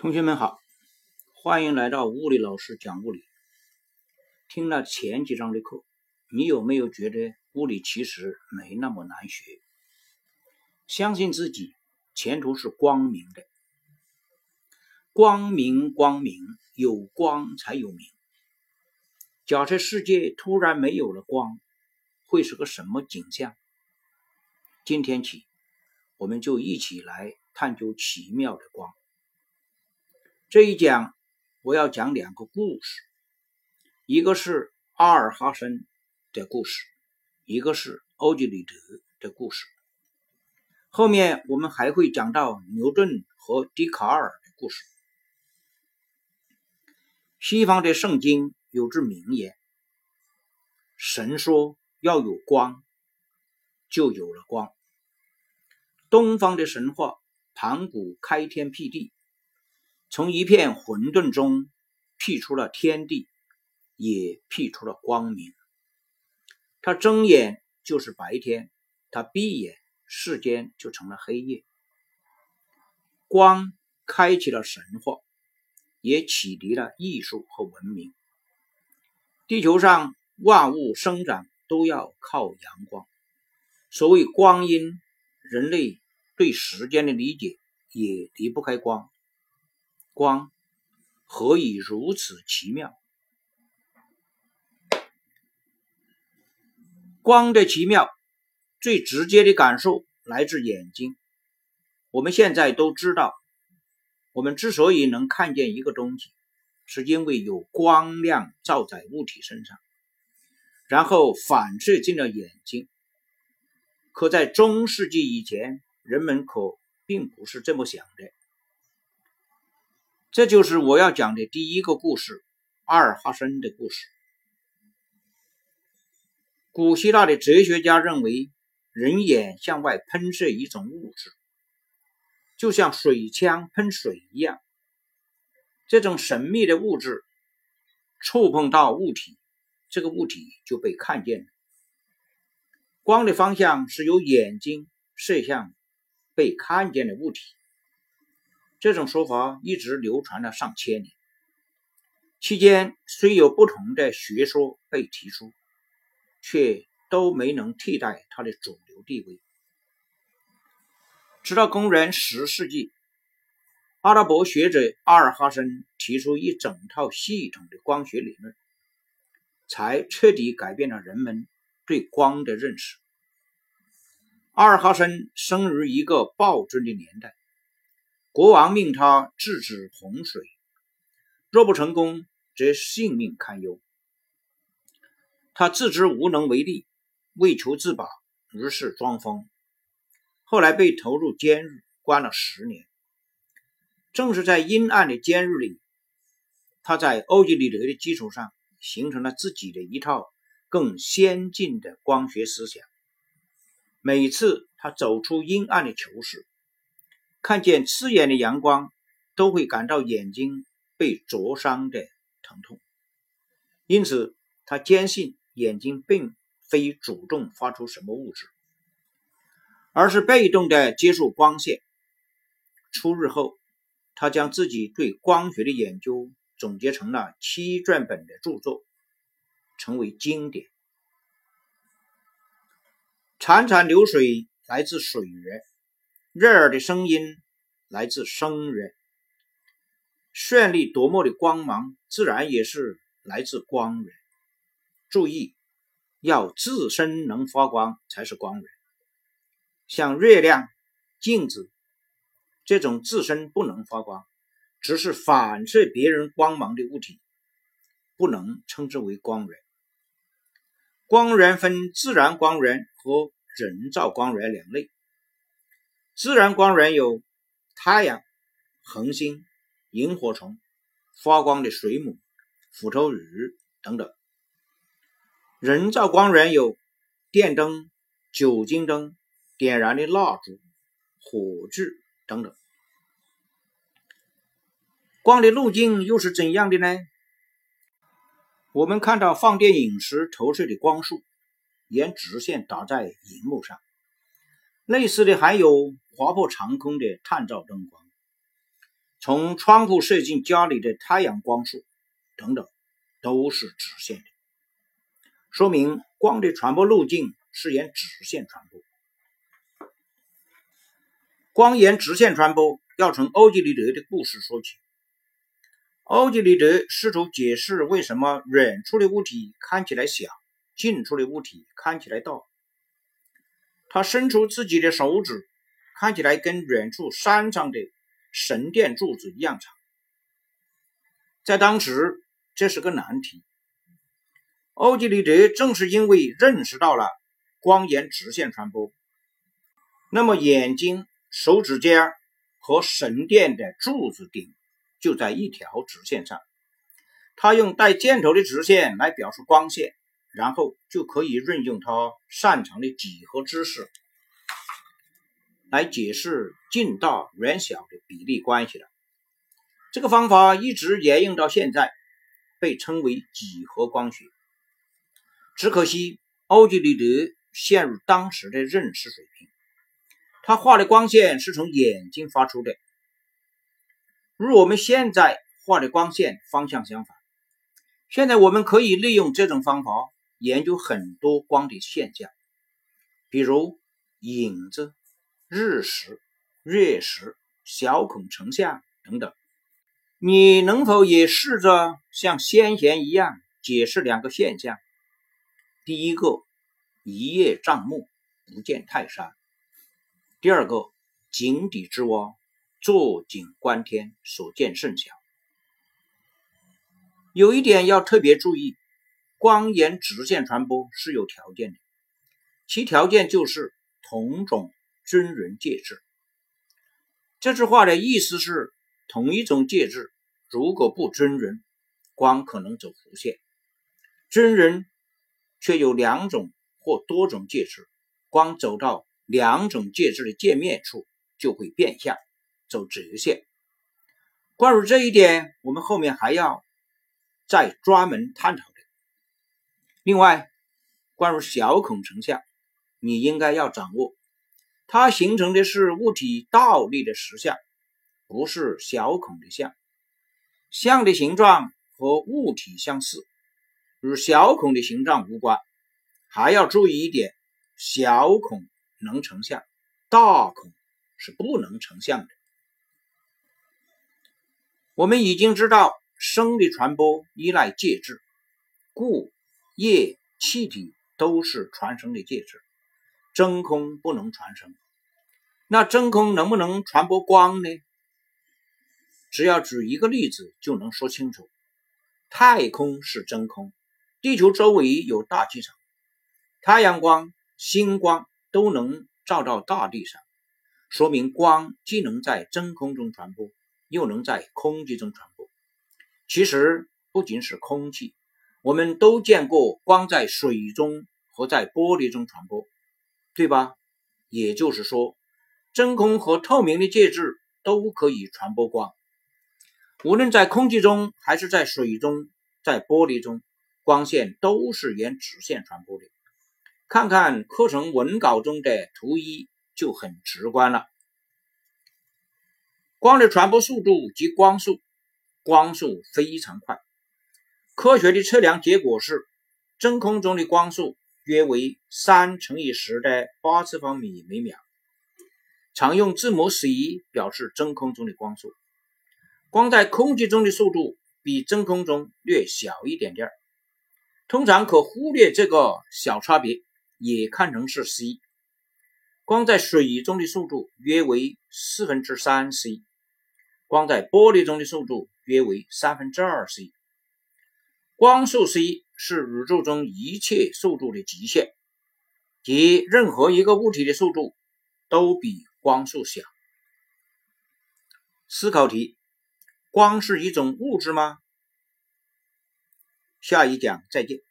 同学们好，欢迎来到物理老师讲物理。听了前几章的课，你有没有觉得物理其实没那么难学？相信自己，前途是光明的。光明，光明，有光才有明。假设世界突然没有了光，会是个什么景象？今天起，我们就一起来探究奇妙的光。这一讲我要讲两个故事，一个是阿尔哈森的故事，一个是欧几里得的故事。后面我们还会讲到牛顿和笛卡尔的故事。西方的圣经有句名言：“神说要有光，就有了光。”东方的神话，盘古开天辟地。从一片混沌中辟出了天地，也辟出了光明。他睁眼就是白天，他闭眼世间就成了黑夜。光开启了神话，也启迪了艺术和文明。地球上万物生长都要靠阳光。所谓光阴，人类对时间的理解也离不开光。光何以如此奇妙？光的奇妙，最直接的感受来自眼睛。我们现在都知道，我们之所以能看见一个东西，是因为有光亮照在物体身上，然后反射进了眼睛。可在中世纪以前，人们可并不是这么想的。这就是我要讲的第一个故事——阿尔哈森的故事。古希腊的哲学家认为，人眼向外喷射一种物质，就像水枪喷水一样。这种神秘的物质触碰到物体，这个物体就被看见了。光的方向是由眼睛射向被看见的物体。这种说法一直流传了上千年，期间虽有不同的学说被提出，却都没能替代它的主流地位。直到公元十世纪，阿拉伯学者阿尔哈森提出一整套系统的光学理论，才彻底改变了人们对光的认识。阿尔哈森生于一个暴君的年代。国王命他制止洪水，若不成功，则性命堪忧。他自知无能为力，为求自保，于是装疯。后来被投入监狱，关了十年。正是在阴暗的监狱里，他在欧几里得的基础上，形成了自己的一套更先进的光学思想。每次他走出阴暗的囚室。看见刺眼的阳光，都会感到眼睛被灼伤的疼痛，因此他坚信眼睛并非主动发出什么物质，而是被动的接受光线。出狱后，他将自己对光学的研究总结成了七卷本的著作，成为经典。潺潺流水来自水源。悦耳的声音来自声源，绚丽夺目的光芒自然也是来自光源。注意，要自身能发光才是光源。像月亮、镜子这种自身不能发光，只是反射别人光芒的物体，不能称之为光源。光源分自然光源和人造光源两类。自然光源有太阳、恒星、萤火虫、发光的水母、斧头鱼等等；人造光源有电灯、酒精灯、点燃的蜡烛、火炬等等。光的路径又是怎样的呢？我们看到放电影时投射的光束，沿直线打在荧幕上。类似的还有划破长空的探照灯光。从窗户射进家里的太阳光束等等，都是直线的，说明光的传播路径是沿直线传播。光沿直线传播，要从欧几里得的故事说起。欧几里得试图解释为什么远处的物体看起来小，近处的物体看起来大。他伸出自己的手指，看起来跟远处山上的神殿柱子一样长。在当时，这是个难题。欧几里得正是因为认识到了光沿直线传播，那么眼睛、手指尖和神殿的柱子顶就在一条直线上。他用带箭头的直线来表示光线。然后就可以运用他擅长的几何知识来解释近大远小的比例关系了。这个方法一直沿用到现在，被称为几何光学。只可惜欧几里得陷入当时的认识水平，他画的光线是从眼睛发出的，与我们现在画的光线方向相反。现在我们可以利用这种方法。研究很多光的现象，比如影子、日食、月食、小孔成像等等。你能否也试着像先贤一样解释两个现象？第一个，一叶障目，不见泰山；第二个，井底之蛙，坐井观天，所见甚小。有一点要特别注意。光沿直线传播是有条件的，其条件就是同种均匀介质。这句话的意思是，同一种介质如果不均匀，光可能走弧线；均匀却有两种或多种介质，光走到两种介质的界面处就会变向，走折线。关于这一点，我们后面还要再专门探讨。另外，关于小孔成像，你应该要掌握，它形成的是物体倒立的实像，不是小孔的像。像的形状和物体相似，与小孔的形状无关。还要注意一点，小孔能成像，大孔是不能成像的。我们已经知道，声的传播依赖介质，故。液、气体都是传声的介质，真空不能传声。那真空能不能传播光呢？只要举一个例子就能说清楚。太空是真空，地球周围有大气层，太阳光、星光都能照到大地上，说明光既能在真空中传播，又能在空气中传播。其实不仅是空气。我们都见过光在水中和在玻璃中传播，对吧？也就是说，真空和透明的介质都可以传播光。无论在空气中还是在水中，在玻璃中，光线都是沿直线传播的。看看课程文稿中的图一就很直观了。光的传播速度及光速，光速非常快。科学的测量结果是，真空中的光速约为三乘以十的八次方米每秒。常用字母 c 表示真空中的光速。光在空气中的速度比真空中略小一点点通常可忽略这个小差别，也看成是 c。光在水中的速度约为四分之三 c，光在玻璃中的速度约为三分之二 c。光速 c 是宇宙中一切速度的极限，即任何一个物体的速度都比光速小。思考题：光是一种物质吗？下一讲再见。